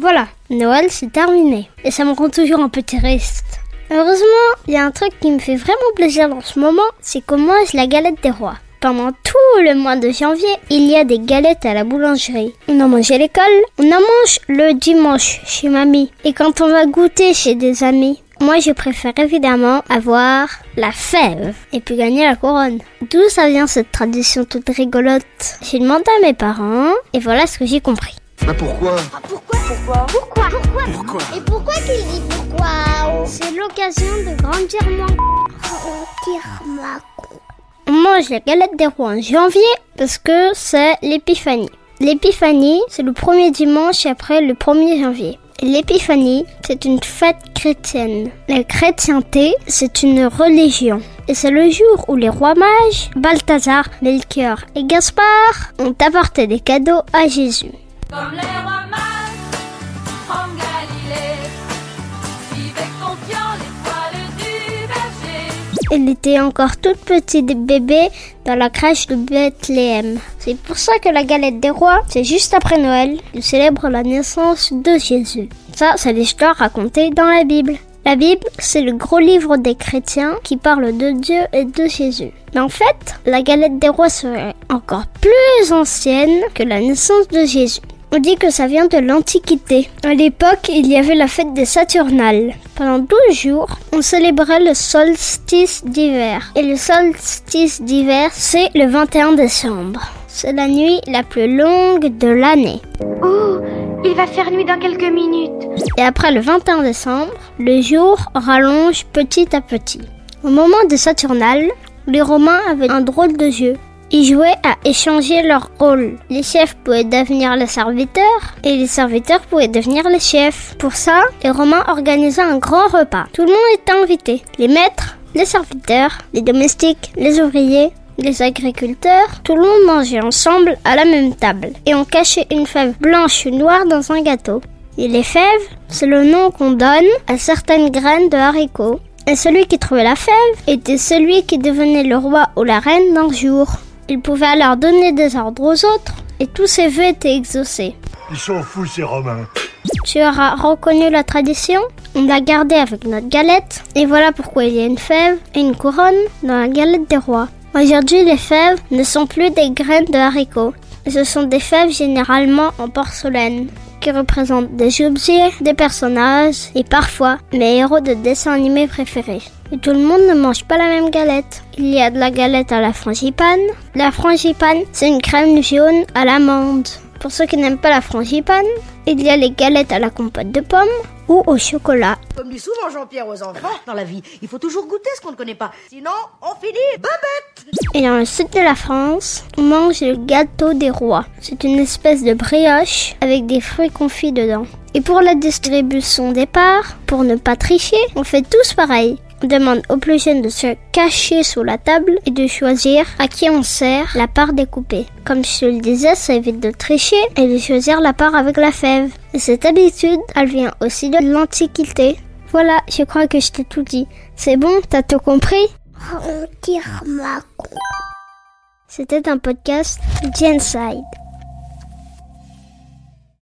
Voilà, Noël c'est terminé. Et ça me rend toujours un peu triste. Heureusement, il y a un truc qui me fait vraiment plaisir dans ce moment, c'est qu'on mange la galette des rois. Pendant tout le mois de janvier, il y a des galettes à la boulangerie. On en mange à l'école, on en mange le dimanche chez mamie. Et quand on va goûter chez des amis, moi je préfère évidemment avoir la fève et puis gagner la couronne. D'où ça vient cette tradition toute rigolote? J'ai demandé à mes parents et voilà ce que j'ai compris. Bah pourquoi? Ah, pourquoi? Pourquoi Pourquoi Pourquoi Pourquoi Et pourquoi qu'il dit pourquoi C'est l'occasion de grandir mon Grandir ma On mange la galette des rois en janvier parce que c'est l'épiphanie. L'épiphanie, c'est le premier dimanche après le 1er janvier. Et L'épiphanie, c'est une fête chrétienne. La chrétienté, c'est une religion. Et c'est le jour où les rois mages, Balthazar, Melchior et Gaspard, ont apporté des cadeaux à Jésus. Comme les Elle était encore toute petite bébé dans la crèche de Bethléem. C'est pour ça que la galette des rois, c'est juste après Noël, ils célèbrent la naissance de Jésus. Ça, c'est l'histoire racontée dans la Bible. La Bible, c'est le gros livre des chrétiens qui parle de Dieu et de Jésus. Mais en fait, la galette des rois serait encore plus ancienne que la naissance de Jésus. On dit que ça vient de l'Antiquité. À l'époque, il y avait la fête des Saturnales. Pendant 12 jours, on célébrait le solstice d'hiver. Et le solstice d'hiver, c'est le 21 décembre. C'est la nuit la plus longue de l'année. Oh, il va faire nuit dans quelques minutes. Et après le 21 décembre, le jour rallonge petit à petit. Au moment des Saturnales, les Romains avaient un drôle de jeu. Ils jouaient à échanger leurs rôles. Les chefs pouvaient devenir les serviteurs et les serviteurs pouvaient devenir les chefs. Pour ça, les Romains organisaient un grand repas. Tout le monde était invité. Les maîtres, les serviteurs, les domestiques, les ouvriers, les agriculteurs, tout le monde mangeait ensemble à la même table. Et on cachait une fève blanche ou noire dans un gâteau. Et les fèves, c'est le nom qu'on donne à certaines graines de haricots. Et celui qui trouvait la fève était celui qui devenait le roi ou la reine d'un jour. Il pouvait alors donner des ordres aux autres et tous ses vœux étaient exaucés. Ils sont fous ces Romains. Tu auras reconnu la tradition On l'a gardée avec notre galette et voilà pourquoi il y a une fève et une couronne dans la galette des rois. Aujourd'hui, les fèves ne sont plus des graines de haricots. Ce sont des fèves généralement en porcelaine qui représentent des objets, des personnages et parfois mes héros de dessins animés préférés. Et tout le monde ne mange pas la même galette. Il y a de la galette à la frangipane. La frangipane, c'est une crème jaune à l'amande. Pour ceux qui n'aiment pas la frangipane, il y a les galettes à la compote de pommes ou au chocolat. Comme dit souvent Jean-Pierre aux enfants, dans la vie, il faut toujours goûter ce qu'on ne connaît pas. Sinon, on finit babette Et dans le sud de la France, on mange le gâteau des rois. C'est une espèce de brioche avec des fruits confits dedans. Et pour la distribution des parts, pour ne pas tricher, on fait tous pareil. Demande aux plus jeunes de se cacher sous la table et de choisir à qui on sert la part découpée. Comme je le disais, ça évite de tricher et de choisir la part avec la fève. Et cette habitude, elle vient aussi de l'Antiquité. Voilà, je crois que je t'ai tout dit. C'est bon, t'as tout compris? C'était un podcast Genside.